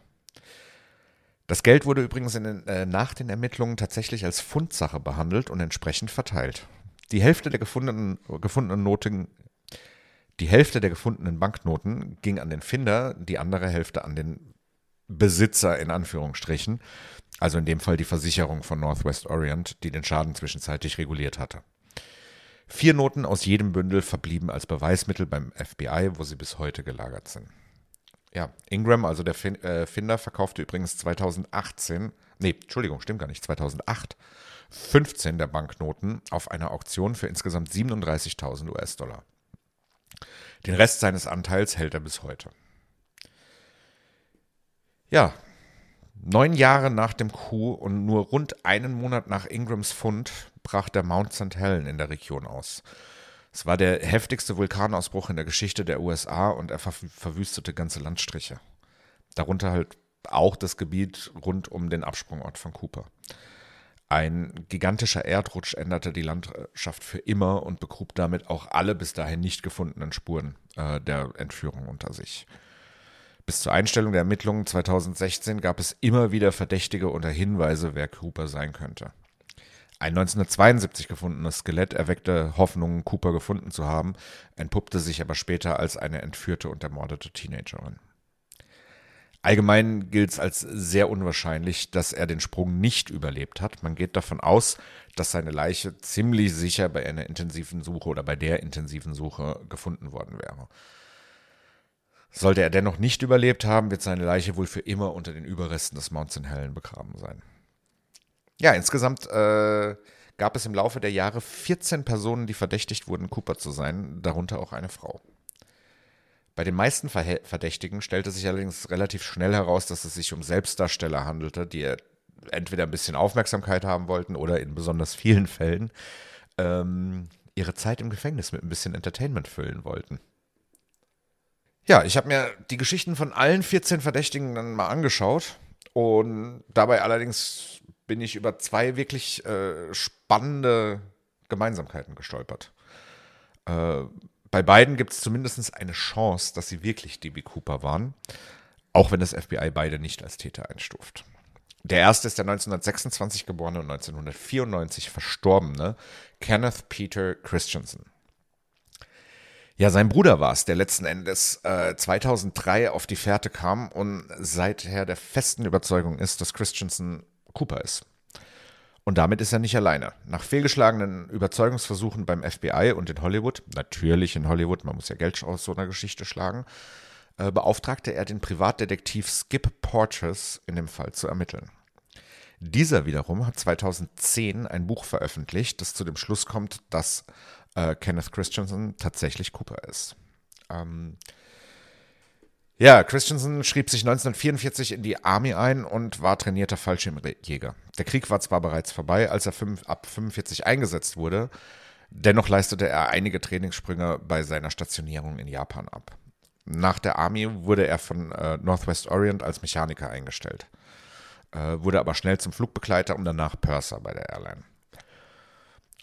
Speaker 1: Das Geld wurde übrigens den, äh, nach den Ermittlungen tatsächlich als Fundsache behandelt und entsprechend verteilt. Die Hälfte der gefundenen, gefundenen Noten, die Hälfte der gefundenen Banknoten ging an den Finder, die andere Hälfte an den Besitzer in Anführungsstrichen, also in dem Fall die Versicherung von Northwest Orient, die den Schaden zwischenzeitlich reguliert hatte. Vier Noten aus jedem Bündel verblieben als Beweismittel beim FBI, wo sie bis heute gelagert sind. Ja, Ingram, also der äh, Finder, verkaufte übrigens 2018, nee, Entschuldigung, stimmt gar nicht, 2008, 15 der Banknoten auf einer Auktion für insgesamt 37.000 US-Dollar. Den Rest seines Anteils hält er bis heute. Ja, neun Jahre nach dem Coup und nur rund einen Monat nach Ingrams Fund brach der Mount St. Helen in der Region aus. Es war der heftigste Vulkanausbruch in der Geschichte der USA und er ver verwüstete ganze Landstriche. Darunter halt auch das Gebiet rund um den Absprungort von Cooper. Ein gigantischer Erdrutsch änderte die Landschaft für immer und begrub damit auch alle bis dahin nicht gefundenen Spuren äh, der Entführung unter sich. Bis zur Einstellung der Ermittlungen 2016 gab es immer wieder Verdächtige oder Hinweise, wer Cooper sein könnte. Ein 1972 gefundenes Skelett erweckte Hoffnungen, Cooper gefunden zu haben, entpuppte sich aber später als eine entführte und ermordete Teenagerin. Allgemein gilt es als sehr unwahrscheinlich, dass er den Sprung nicht überlebt hat. Man geht davon aus, dass seine Leiche ziemlich sicher bei einer intensiven Suche oder bei der intensiven Suche gefunden worden wäre. Sollte er dennoch nicht überlebt haben, wird seine Leiche wohl für immer unter den Überresten des Mount St. Helen begraben sein. Ja, insgesamt äh, gab es im Laufe der Jahre 14 Personen, die verdächtigt wurden, Cooper zu sein, darunter auch eine Frau. Bei den meisten Verdächtigen stellte sich allerdings relativ schnell heraus, dass es sich um Selbstdarsteller handelte, die entweder ein bisschen Aufmerksamkeit haben wollten oder in besonders vielen Fällen ähm, ihre Zeit im Gefängnis mit ein bisschen Entertainment füllen wollten. Ja, ich habe mir die Geschichten von allen 14 Verdächtigen dann mal angeschaut und dabei allerdings bin ich über zwei wirklich äh, spannende Gemeinsamkeiten gestolpert. Äh, bei beiden gibt es zumindest eine Chance, dass sie wirklich DB Cooper waren, auch wenn das FBI beide nicht als Täter einstuft. Der erste ist der 1926 geborene und 1994 verstorbene Kenneth Peter Christensen. Ja, sein Bruder war es, der letzten Endes äh, 2003 auf die Fährte kam und seither der festen Überzeugung ist, dass Christensen Cooper ist. Und damit ist er nicht alleine. Nach fehlgeschlagenen Überzeugungsversuchen beim FBI und in Hollywood, natürlich in Hollywood, man muss ja Geld aus so einer Geschichte schlagen, äh, beauftragte er den Privatdetektiv Skip Porteous in dem Fall zu ermitteln. Dieser wiederum hat 2010 ein Buch veröffentlicht, das zu dem Schluss kommt, dass äh, Kenneth Christensen tatsächlich Cooper ist. Ähm, ja, Christensen schrieb sich 1944 in die Army ein und war trainierter Fallschirmjäger. Der Krieg war zwar bereits vorbei, als er fünf, ab 45 eingesetzt wurde, dennoch leistete er einige Trainingssprünge bei seiner Stationierung in Japan ab. Nach der Army wurde er von äh, Northwest Orient als Mechaniker eingestellt, äh, wurde aber schnell zum Flugbegleiter und danach Purser bei der Airline.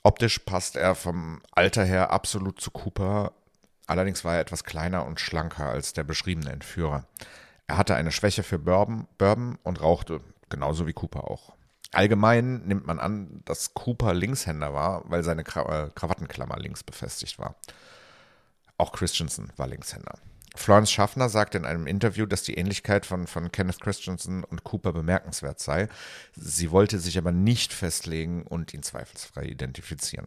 Speaker 1: Optisch passt er vom Alter her absolut zu Cooper, allerdings war er etwas kleiner und schlanker als der beschriebene Entführer. Er hatte eine Schwäche für Bourbon, Bourbon und rauchte, genauso wie Cooper auch. Allgemein nimmt man an, dass Cooper Linkshänder war, weil seine äh, Krawattenklammer links befestigt war. Auch Christensen war Linkshänder. Florence Schaffner sagte in einem Interview, dass die Ähnlichkeit von, von Kenneth Christensen und Cooper bemerkenswert sei. Sie wollte sich aber nicht festlegen und ihn zweifelsfrei identifizieren.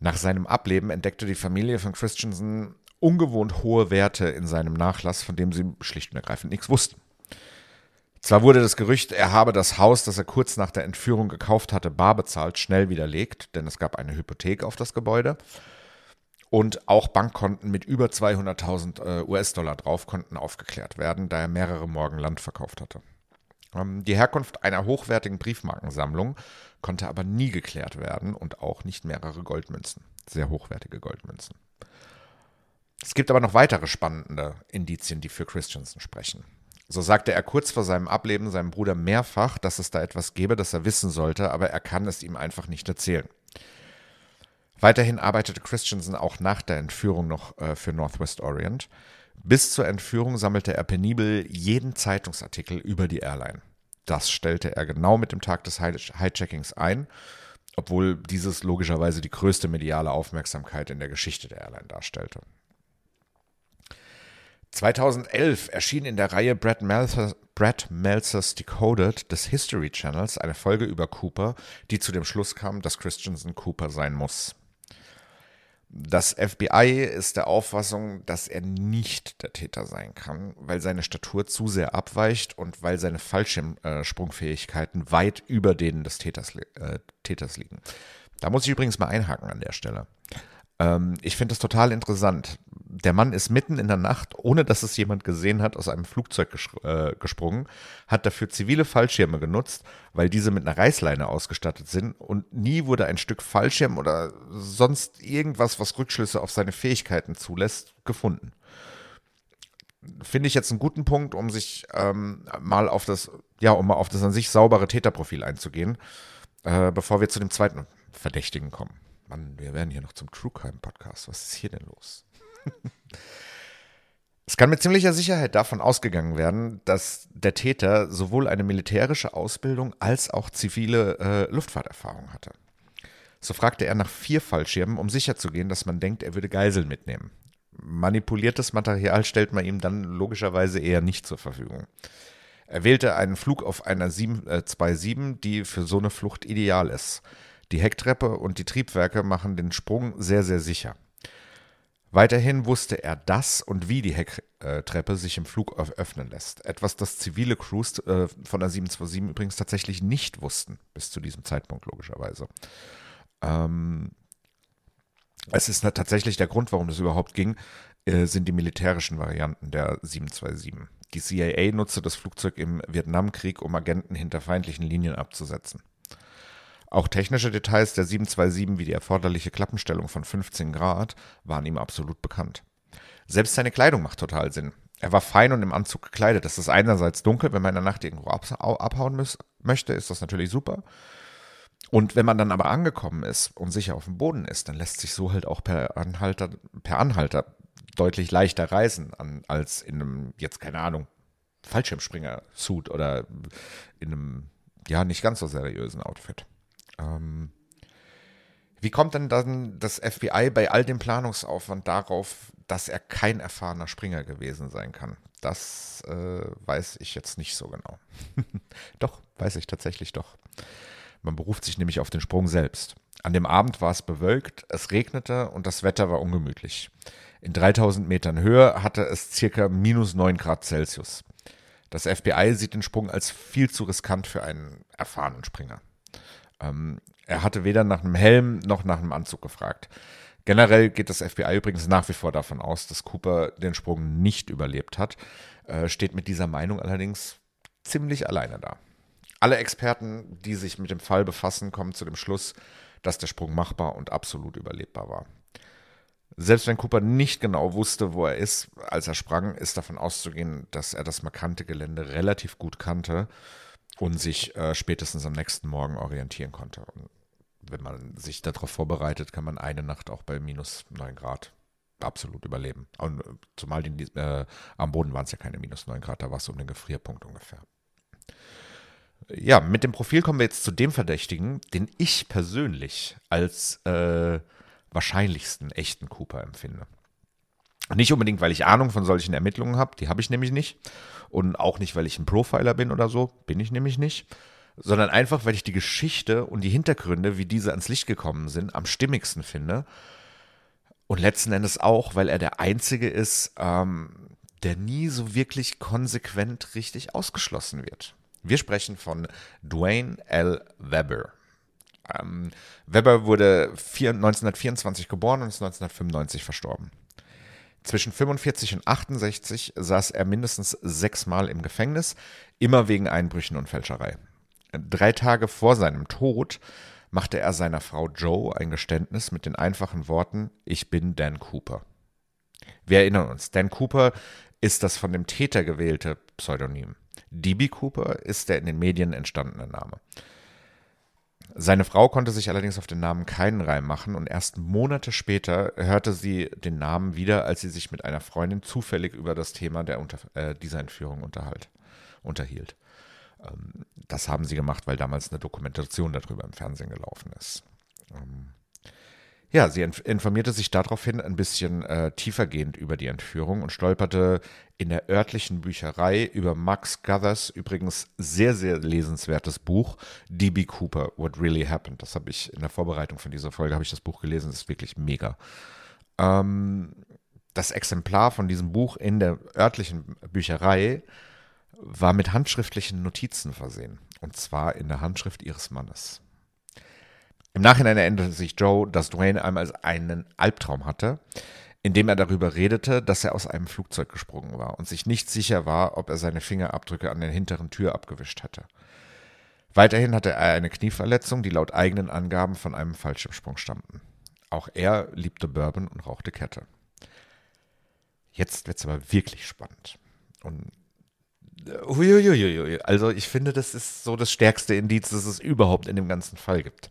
Speaker 1: Nach seinem Ableben entdeckte die Familie von Christensen ungewohnt hohe Werte in seinem Nachlass, von dem sie schlicht und ergreifend nichts wussten. Zwar wurde das Gerücht, er habe das Haus, das er kurz nach der Entführung gekauft hatte, bar bezahlt, schnell widerlegt, denn es gab eine Hypothek auf das Gebäude. Und auch Bankkonten mit über 200.000 äh, US-Dollar drauf konnten aufgeklärt werden, da er mehrere Morgen Land verkauft hatte. Ähm, die Herkunft einer hochwertigen Briefmarkensammlung konnte aber nie geklärt werden und auch nicht mehrere Goldmünzen, sehr hochwertige Goldmünzen. Es gibt aber noch weitere spannende Indizien, die für Christensen sprechen. So sagte er kurz vor seinem Ableben seinem Bruder mehrfach, dass es da etwas gäbe, das er wissen sollte, aber er kann es ihm einfach nicht erzählen. Weiterhin arbeitete Christensen auch nach der Entführung noch äh, für Northwest Orient. Bis zur Entführung sammelte er penibel jeden Zeitungsartikel über die Airline. Das stellte er genau mit dem Tag des Hijackings ein, obwohl dieses logischerweise die größte mediale Aufmerksamkeit in der Geschichte der Airline darstellte. 2011 erschien in der Reihe Brad, Meltzer, Brad Meltzer's Decoded des History Channels eine Folge über Cooper, die zu dem Schluss kam, dass Christensen Cooper sein muss. Das FBI ist der Auffassung, dass er nicht der Täter sein kann, weil seine Statur zu sehr abweicht und weil seine Fallschirmsprungfähigkeiten weit über denen des Täters, äh, Täters liegen. Da muss ich übrigens mal einhaken an der Stelle. Ähm, ich finde das total interessant. Der Mann ist mitten in der Nacht, ohne dass es jemand gesehen hat, aus einem Flugzeug äh, gesprungen, hat dafür zivile Fallschirme genutzt, weil diese mit einer Reißleine ausgestattet sind und nie wurde ein Stück Fallschirm oder sonst irgendwas, was Rückschlüsse auf seine Fähigkeiten zulässt, gefunden. Finde ich jetzt einen guten Punkt, um sich ähm, mal auf das, ja, um mal auf das an sich saubere Täterprofil einzugehen, äh, bevor wir zu dem zweiten Verdächtigen kommen. Mann, wir werden hier noch zum True Crime Podcast. Was ist hier denn los? es kann mit ziemlicher Sicherheit davon ausgegangen werden, dass der Täter sowohl eine militärische Ausbildung als auch zivile äh, Luftfahrterfahrung hatte. So fragte er nach vier Fallschirmen, um sicherzugehen, dass man denkt, er würde Geiseln mitnehmen. Manipuliertes Material stellt man ihm dann logischerweise eher nicht zur Verfügung. Er wählte einen Flug auf einer 727, äh, die für so eine Flucht ideal ist. Die Hecktreppe und die Triebwerke machen den Sprung sehr, sehr sicher. Weiterhin wusste er, dass und wie die Hecktreppe sich im Flug öffnen lässt. Etwas, das zivile Crews äh, von der 727 übrigens tatsächlich nicht wussten, bis zu diesem Zeitpunkt logischerweise. Ähm, es ist tatsächlich der Grund, warum das überhaupt ging, äh, sind die militärischen Varianten der 727. Die CIA nutzte das Flugzeug im Vietnamkrieg, um Agenten hinter feindlichen Linien abzusetzen. Auch technische Details der 727 wie die erforderliche Klappenstellung von 15 Grad waren ihm absolut bekannt. Selbst seine Kleidung macht total Sinn. Er war fein und im Anzug gekleidet. Das ist einerseits dunkel, wenn man in der Nacht irgendwo abhauen muss, möchte, ist das natürlich super. Und wenn man dann aber angekommen ist und sicher auf dem Boden ist, dann lässt sich so halt auch per Anhalter, per Anhalter deutlich leichter reisen an, als in einem, jetzt keine Ahnung, Fallschirmspringer-Suit oder in einem, ja, nicht ganz so seriösen Outfit. Ähm, wie kommt denn dann das FBI bei all dem Planungsaufwand darauf, dass er kein erfahrener Springer gewesen sein kann? Das äh, weiß ich jetzt nicht so genau. doch, weiß ich tatsächlich doch. Man beruft sich nämlich auf den Sprung selbst. An dem Abend war es bewölkt, es regnete und das Wetter war ungemütlich. In 3000 Metern Höhe hatte es circa minus 9 Grad Celsius. Das FBI sieht den Sprung als viel zu riskant für einen erfahrenen Springer. Ähm, er hatte weder nach einem Helm noch nach einem Anzug gefragt. Generell geht das FBI übrigens nach wie vor davon aus, dass Cooper den Sprung nicht überlebt hat, äh, steht mit dieser Meinung allerdings ziemlich alleine da. Alle Experten, die sich mit dem Fall befassen, kommen zu dem Schluss, dass der Sprung machbar und absolut überlebbar war. Selbst wenn Cooper nicht genau wusste, wo er ist, als er sprang, ist davon auszugehen, dass er das markante Gelände relativ gut kannte und sich äh, spätestens am nächsten Morgen orientieren konnte. Und wenn man sich darauf vorbereitet, kann man eine Nacht auch bei minus 9 Grad absolut überleben. Und äh, zumal die, äh, am Boden waren es ja keine minus 9 Grad, da war es um den Gefrierpunkt ungefähr. Ja, mit dem Profil kommen wir jetzt zu dem Verdächtigen, den ich persönlich als äh, wahrscheinlichsten echten Cooper empfinde. Nicht unbedingt, weil ich Ahnung von solchen Ermittlungen habe, die habe ich nämlich nicht. Und auch nicht, weil ich ein Profiler bin oder so, bin ich nämlich nicht. Sondern einfach, weil ich die Geschichte und die Hintergründe, wie diese ans Licht gekommen sind, am stimmigsten finde. Und letzten Endes auch, weil er der Einzige ist, ähm, der nie so wirklich konsequent richtig ausgeschlossen wird. Wir sprechen von Dwayne L. Weber. Ähm, Weber wurde vier, 1924 geboren und ist 1995 verstorben. Zwischen 45 und 68 saß er mindestens sechsmal im Gefängnis, immer wegen Einbrüchen und Fälscherei. Drei Tage vor seinem Tod machte er seiner Frau Joe ein Geständnis mit den einfachen Worten Ich bin Dan Cooper. Wir erinnern uns, Dan Cooper ist das von dem Täter gewählte Pseudonym. DB Cooper ist der in den Medien entstandene Name. Seine Frau konnte sich allerdings auf den Namen keinen Reim machen und erst Monate später hörte sie den Namen wieder, als sie sich mit einer Freundin zufällig über das Thema der Unter äh, dieser Entführung unterhalt, unterhielt. Ähm, das haben sie gemacht, weil damals eine Dokumentation darüber im Fernsehen gelaufen ist. Ähm, ja, sie informierte sich daraufhin ein bisschen äh, tiefergehend über die Entführung und stolperte in der örtlichen Bücherei über Max Guthers, übrigens sehr, sehr lesenswertes Buch, D.B. Cooper, What Really Happened. Das habe ich in der Vorbereitung von dieser Folge, habe ich das Buch gelesen, das ist wirklich mega. Ähm, das Exemplar von diesem Buch in der örtlichen Bücherei war mit handschriftlichen Notizen versehen. Und zwar in der Handschrift ihres Mannes. Im Nachhinein erinnerte sich Joe, dass Dwayne einmal einen Albtraum hatte, in dem er darüber redete, dass er aus einem Flugzeug gesprungen war und sich nicht sicher war, ob er seine Fingerabdrücke an der hinteren Tür abgewischt hatte. Weiterhin hatte er eine Knieverletzung, die laut eigenen Angaben von einem Fallschirmsprung stammten. Auch er liebte Bourbon und rauchte Kette. Jetzt wird es aber wirklich spannend. Und Uiuiuiui. Also ich finde, das ist so das stärkste Indiz, das es überhaupt in dem ganzen Fall gibt.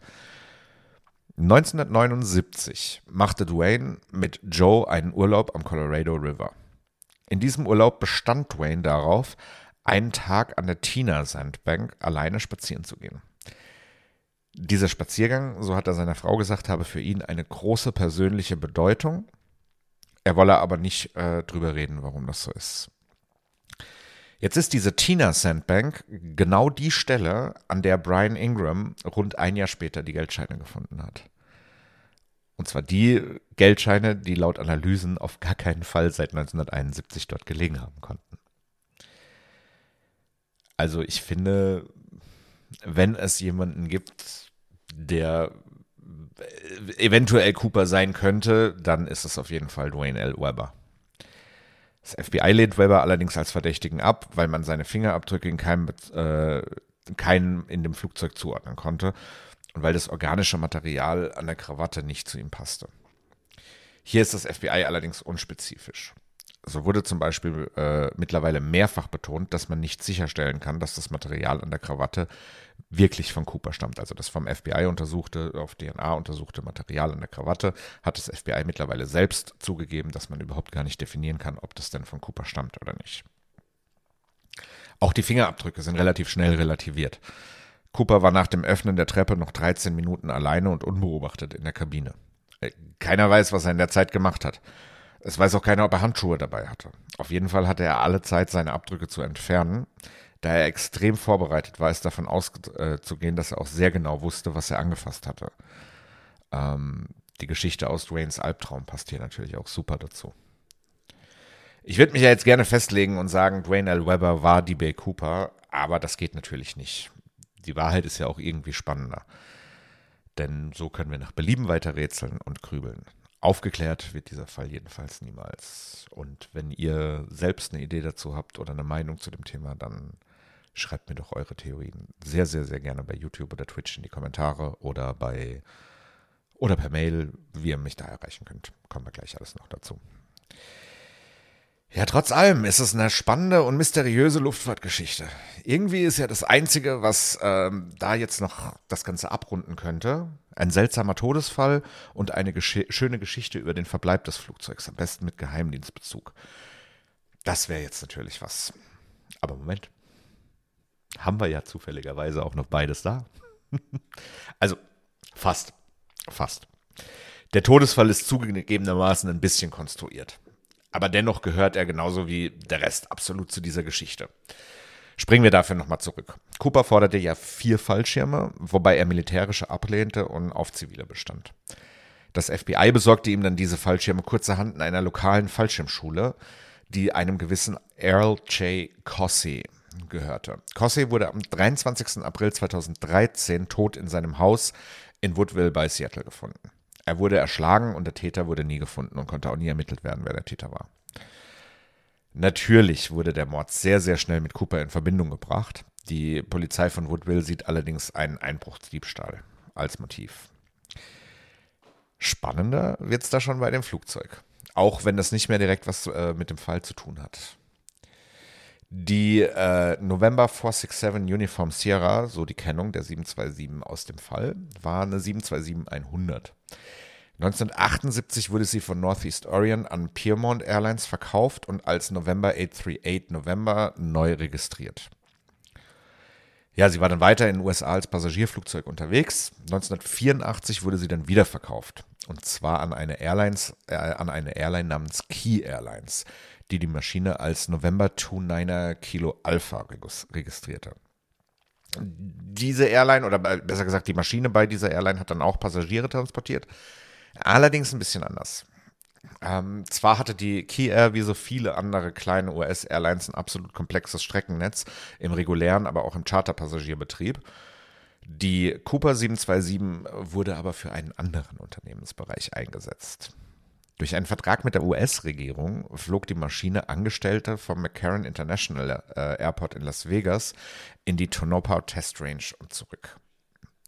Speaker 1: 1979 machte Dwayne mit Joe einen Urlaub am Colorado River. In diesem Urlaub bestand Dwayne darauf, einen Tag an der Tina Sandbank alleine spazieren zu gehen. Dieser Spaziergang, so hat er seiner Frau gesagt, habe für ihn eine große persönliche Bedeutung. Er wolle aber nicht äh, drüber reden, warum das so ist. Jetzt ist diese Tina Sandbank genau die Stelle, an der Brian Ingram rund ein Jahr später die Geldscheine gefunden hat. Und zwar die Geldscheine, die laut Analysen auf gar keinen Fall seit 1971 dort gelegen haben konnten. Also ich finde, wenn es jemanden gibt, der eventuell Cooper sein könnte, dann ist es auf jeden Fall Dwayne L. Weber. Das FBI lehnt Weber allerdings als Verdächtigen ab, weil man seine Fingerabdrücke in keinem, äh, keinem in dem Flugzeug zuordnen konnte und weil das organische Material an der Krawatte nicht zu ihm passte. Hier ist das FBI allerdings unspezifisch. So wurde zum Beispiel äh, mittlerweile mehrfach betont, dass man nicht sicherstellen kann, dass das Material an der Krawatte wirklich von Cooper stammt. Also das vom FBI untersuchte, auf DNA untersuchte Material an der Krawatte hat das FBI mittlerweile selbst zugegeben, dass man überhaupt gar nicht definieren kann, ob das denn von Cooper stammt oder nicht. Auch die Fingerabdrücke sind relativ schnell relativiert. Cooper war nach dem Öffnen der Treppe noch 13 Minuten alleine und unbeobachtet in der Kabine. Äh, keiner weiß, was er in der Zeit gemacht hat. Es weiß auch keiner, ob er Handschuhe dabei hatte. Auf jeden Fall hatte er alle Zeit, seine Abdrücke zu entfernen. Da er extrem vorbereitet war, ist davon auszugehen, dass er auch sehr genau wusste, was er angefasst hatte. Ähm, die Geschichte aus Dwaynes Albtraum passt hier natürlich auch super dazu. Ich würde mich ja jetzt gerne festlegen und sagen, Dwayne L. Weber war die Bay Cooper, aber das geht natürlich nicht. Die Wahrheit ist ja auch irgendwie spannender. Denn so können wir nach Belieben weiter rätseln und grübeln. Aufgeklärt wird dieser Fall jedenfalls niemals. Und wenn ihr selbst eine Idee dazu habt oder eine Meinung zu dem Thema, dann schreibt mir doch eure Theorien sehr, sehr, sehr gerne bei YouTube oder Twitch in die Kommentare oder bei oder per Mail, wie ihr mich da erreichen könnt. Kommen wir gleich alles noch dazu. Ja, trotz allem ist es eine spannende und mysteriöse Luftfahrtgeschichte. Irgendwie ist ja das Einzige, was ähm, da jetzt noch das Ganze abrunden könnte, ein seltsamer Todesfall und eine gesch schöne Geschichte über den Verbleib des Flugzeugs, am besten mit Geheimdienstbezug. Das wäre jetzt natürlich was. Aber Moment. Haben wir ja zufälligerweise auch noch beides da. also, fast. Fast. Der Todesfall ist zugegebenermaßen ein bisschen konstruiert. Aber dennoch gehört er genauso wie der Rest absolut zu dieser Geschichte. Springen wir dafür nochmal zurück. Cooper forderte ja vier Fallschirme, wobei er militärische ablehnte und auf zivile bestand. Das FBI besorgte ihm dann diese Fallschirme kurzerhand in einer lokalen Fallschirmschule, die einem gewissen Earl J. Cossey gehörte. Cossey wurde am 23. April 2013 tot in seinem Haus in Woodville bei Seattle gefunden. Er wurde erschlagen und der Täter wurde nie gefunden und konnte auch nie ermittelt werden, wer der Täter war. Natürlich wurde der Mord sehr, sehr schnell mit Cooper in Verbindung gebracht. Die Polizei von Woodville sieht allerdings einen Einbruchsdiebstahl als Motiv. Spannender wird es da schon bei dem Flugzeug. Auch wenn das nicht mehr direkt was äh, mit dem Fall zu tun hat. Die äh, November 467 Uniform Sierra, so die Kennung der 727 aus dem Fall, war eine 727-100. 1978 wurde sie von Northeast Orient an Piermont Airlines verkauft und als November 838 November neu registriert. Ja, sie war dann weiter in den USA als Passagierflugzeug unterwegs. 1984 wurde sie dann wieder verkauft. Und zwar an eine, Airlines, äh, an eine Airline namens Key Airlines, die die Maschine als November 29er Kilo Alpha registrierte. Diese Airline, oder besser gesagt die Maschine bei dieser Airline, hat dann auch Passagiere transportiert. Allerdings ein bisschen anders. Ähm, zwar hatte die Key Air wie so viele andere kleine US-Airlines ein absolut komplexes Streckennetz im regulären, aber auch im Charterpassagierbetrieb. Die Cooper 727 wurde aber für einen anderen Unternehmensbereich eingesetzt. Durch einen Vertrag mit der US-Regierung flog die Maschine Angestellte vom McCarran International äh, Airport in Las Vegas in die Tonopah Test Range und zurück.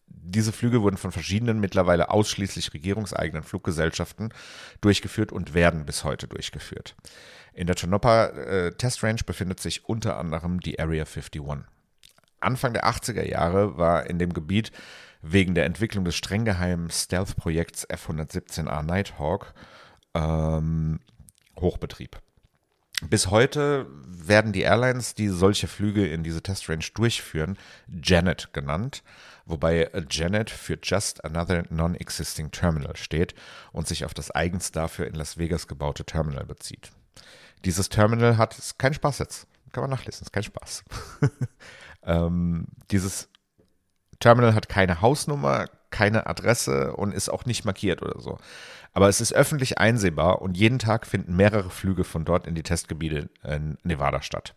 Speaker 1: Diese Flüge wurden von verschiedenen mittlerweile ausschließlich regierungseigenen Fluggesellschaften durchgeführt und werden bis heute durchgeführt. In der Tonopah äh, Test Range befindet sich unter anderem die Area 51. Anfang der 80er Jahre war in dem Gebiet wegen der Entwicklung des streng geheimen Stealth-Projekts F-117A Nighthawk ähm, Hochbetrieb. Bis heute werden die Airlines, die solche Flüge in diese Testrange durchführen, Janet genannt, wobei Janet für Just Another Non-Existing Terminal steht und sich auf das eigens dafür in Las Vegas gebaute Terminal bezieht. Dieses Terminal hat, ist kein Spaß jetzt, kann man nachlesen, ist kein Spaß. ähm, dieses Terminal hat keine Hausnummer, keine Adresse und ist auch nicht markiert oder so. Aber es ist öffentlich einsehbar und jeden Tag finden mehrere Flüge von dort in die Testgebiete in Nevada statt.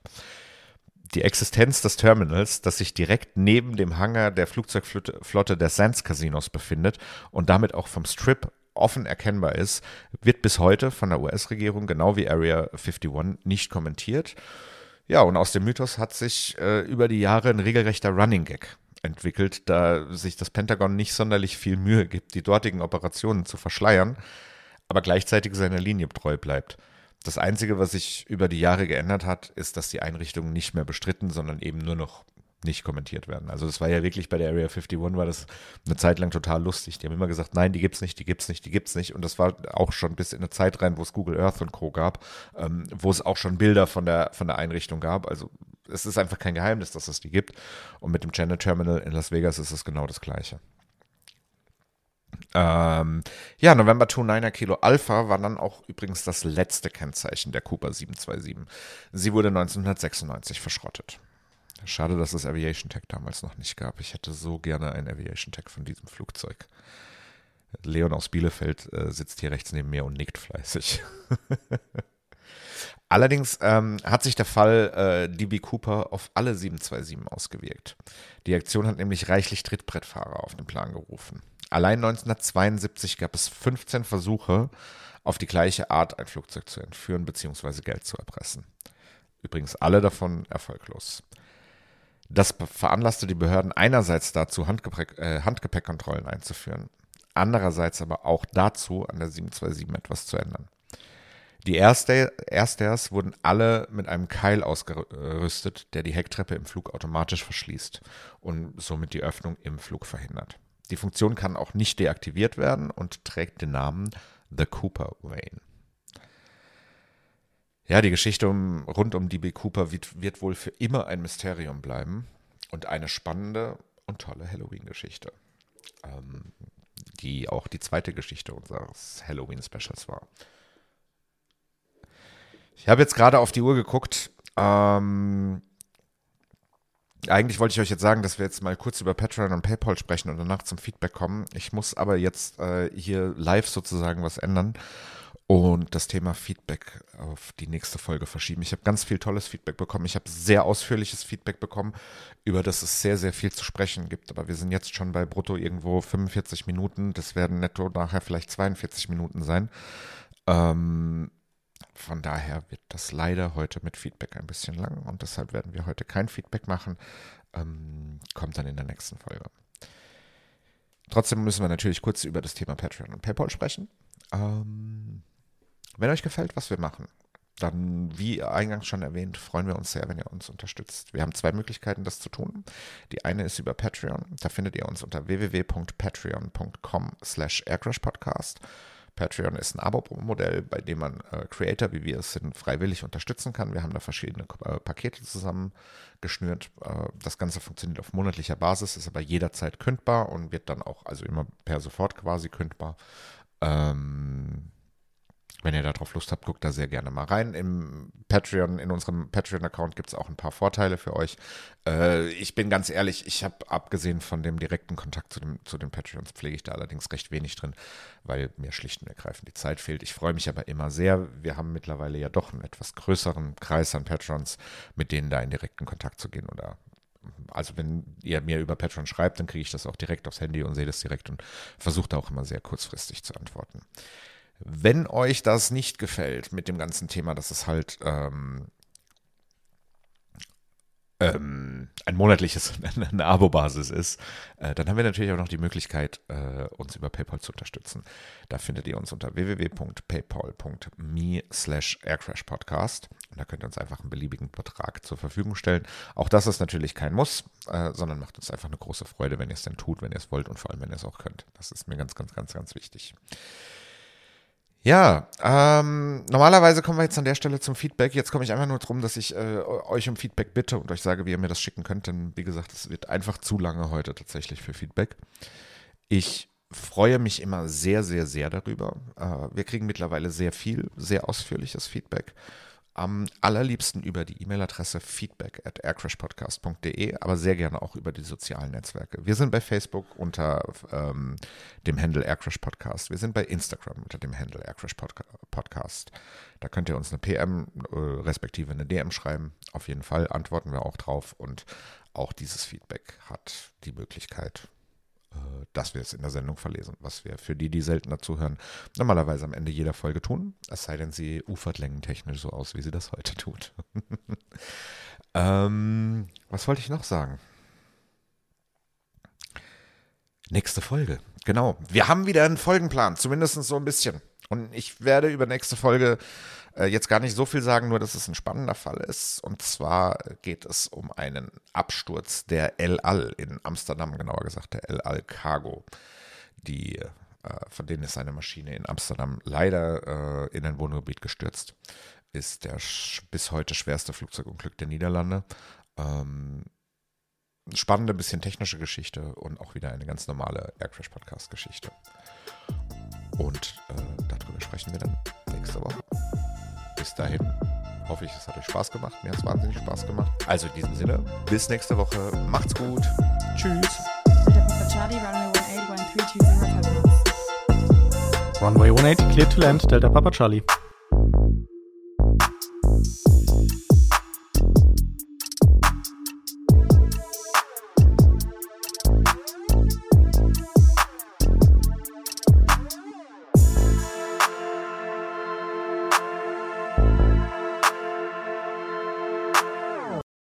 Speaker 1: Die Existenz des Terminals, das sich direkt neben dem Hangar der Flugzeugflotte der Sands Casinos befindet und damit auch vom Strip offen erkennbar ist, wird bis heute von der US-Regierung genau wie Area 51 nicht kommentiert. Ja, und aus dem Mythos hat sich äh, über die Jahre ein regelrechter Running Gag entwickelt, da sich das Pentagon nicht sonderlich viel Mühe gibt, die dortigen Operationen zu verschleiern, aber gleichzeitig seiner Linie treu bleibt. Das Einzige, was sich über die Jahre geändert hat, ist, dass die Einrichtungen nicht mehr bestritten, sondern eben nur noch nicht kommentiert werden. Also das war ja wirklich bei der Area 51 war das eine Zeit lang total lustig. Die haben immer gesagt, nein, die gibt's nicht, die gibt's nicht, die gibt's nicht. Und das war auch schon bis in eine Zeit rein, wo es Google Earth und Co. gab, ähm, wo es auch schon Bilder von der, von der Einrichtung gab. Also es ist einfach kein Geheimnis, dass es die gibt. Und mit dem Channel Terminal in Las Vegas ist es genau das Gleiche. Ähm, ja, November 29er Kilo Alpha war dann auch übrigens das letzte Kennzeichen der Cooper 727. Sie wurde 1996 verschrottet. Schade, dass es Aviation Tech damals noch nicht gab. Ich hätte so gerne ein Aviation Tech von diesem Flugzeug. Leon aus Bielefeld äh, sitzt hier rechts neben mir und nickt fleißig. Allerdings ähm, hat sich der Fall äh, DB Cooper auf alle 727 ausgewirkt. Die Aktion hat nämlich reichlich Trittbrettfahrer auf den Plan gerufen. Allein 1972 gab es 15 Versuche, auf die gleiche Art ein Flugzeug zu entführen bzw. Geld zu erpressen. Übrigens alle davon erfolglos. Das veranlasste die Behörden einerseits dazu, Handgepäck, äh, Handgepäckkontrollen einzuführen, andererseits aber auch dazu, an der 727 etwas zu ändern. Die Ersters wurden alle mit einem Keil ausgerüstet, der die Hecktreppe im Flug automatisch verschließt und somit die Öffnung im Flug verhindert. Die Funktion kann auch nicht deaktiviert werden und trägt den Namen The Cooper Vane. Ja, die Geschichte um, rund um DB Cooper wird, wird wohl für immer ein Mysterium bleiben und eine spannende und tolle Halloween-Geschichte, ähm, die auch die zweite Geschichte unseres Halloween-Specials war. Ich habe jetzt gerade auf die Uhr geguckt. Ähm, eigentlich wollte ich euch jetzt sagen, dass wir jetzt mal kurz über Patreon und PayPal sprechen und danach zum Feedback kommen. Ich muss aber jetzt äh, hier live sozusagen was ändern und das Thema Feedback auf die nächste Folge verschieben. Ich habe ganz viel tolles Feedback bekommen. Ich habe sehr ausführliches Feedback bekommen, über das es sehr, sehr viel zu sprechen gibt. Aber wir sind jetzt schon bei brutto irgendwo 45 Minuten. Das werden netto nachher vielleicht 42 Minuten sein. Ähm, von daher wird das leider heute mit Feedback ein bisschen lang und deshalb werden wir heute kein Feedback machen. Ähm, kommt dann in der nächsten Folge. Trotzdem müssen wir natürlich kurz über das Thema Patreon und PayPal sprechen. Ähm, wenn euch gefällt, was wir machen, dann, wie eingangs schon erwähnt, freuen wir uns sehr, wenn ihr uns unterstützt. Wir haben zwei Möglichkeiten, das zu tun. Die eine ist über Patreon. Da findet ihr uns unter www.patreon.com slash aircrashpodcast. Patreon ist ein Abo-Modell, bei dem man äh, Creator, wie wir es sind, freiwillig unterstützen kann. Wir haben da verschiedene äh, Pakete zusammengeschnürt. Äh, das Ganze funktioniert auf monatlicher Basis, ist aber jederzeit kündbar und wird dann auch, also immer per sofort quasi kündbar. Ähm, wenn ihr darauf Lust habt, guckt da sehr gerne mal rein. Im Patreon, in unserem Patreon-Account gibt es auch ein paar Vorteile für euch. Äh, ich bin ganz ehrlich, ich habe abgesehen von dem direkten Kontakt zu, dem, zu den Patreons, pflege ich da allerdings recht wenig drin, weil mir schlicht und ergreifend die Zeit fehlt. Ich freue mich aber immer sehr. Wir haben mittlerweile ja doch einen etwas größeren Kreis an Patrons, mit denen da in direkten Kontakt zu gehen oder also wenn ihr mir über Patreon schreibt, dann kriege ich das auch direkt aufs Handy und sehe das direkt und versuche da auch immer sehr kurzfristig zu antworten. Wenn euch das nicht gefällt mit dem ganzen Thema, dass es halt ähm, ähm, ein monatliches, eine Abo-Basis ist, äh, dann haben wir natürlich auch noch die Möglichkeit, äh, uns über PayPal zu unterstützen. Da findet ihr uns unter www.paypal.me slash aircrashpodcast. Und da könnt ihr uns einfach einen beliebigen Betrag zur Verfügung stellen. Auch das ist natürlich kein Muss, äh, sondern macht uns einfach eine große Freude, wenn ihr es denn tut, wenn ihr es wollt und vor allem, wenn ihr es auch könnt. Das ist mir ganz, ganz, ganz, ganz wichtig. Ja, ähm, normalerweise kommen wir jetzt an der Stelle zum Feedback. Jetzt komme ich einfach nur darum, dass ich äh, euch um Feedback bitte und euch sage, wie ihr mir das schicken könnt. Denn wie gesagt, es wird einfach zu lange heute tatsächlich für Feedback. Ich freue mich immer sehr, sehr, sehr darüber. Äh, wir kriegen mittlerweile sehr viel, sehr ausführliches Feedback. Am allerliebsten über die E-Mail-Adresse feedback at aircrashpodcast.de, aber sehr gerne auch über die sozialen Netzwerke. Wir sind bei Facebook unter ähm, dem Handle Aircrash Podcast. Wir sind bei Instagram unter dem Handle Aircrash Podcast. Da könnt ihr uns eine PM äh, respektive eine DM schreiben. Auf jeden Fall antworten wir auch drauf und auch dieses Feedback hat die Möglichkeit, dass wir es in der Sendung verlesen, was wir für die, die seltener zuhören, normalerweise am Ende jeder Folge tun, es sei denn, sie ufert längentechnisch so aus, wie sie das heute tut. ähm, was wollte ich noch sagen? Nächste Folge. Genau. Wir haben wieder einen Folgenplan, zumindest so ein bisschen. Und ich werde über nächste Folge äh, jetzt gar nicht so viel sagen, nur dass es ein spannender Fall ist. Und zwar geht es um einen Absturz der El Al in Amsterdam, genauer gesagt der El Al Cargo. Die, äh, von denen ist eine Maschine in Amsterdam leider äh, in ein Wohngebiet gestürzt. Ist der bis heute schwerste Flugzeugunglück der Niederlande. Ähm, spannende, bisschen technische Geschichte und auch wieder eine ganz normale Aircrash-Podcast-Geschichte. Und äh, darüber sprechen wir dann nächste Woche bis dahin hoffe ich, es hat euch Spaß gemacht. Mir hat es wahnsinnig Spaß gemacht. Also in diesem Sinne, bis nächste Woche. Macht's gut. Tschüss.
Speaker 2: Runway 180, clear to land, Delta Papa Charlie.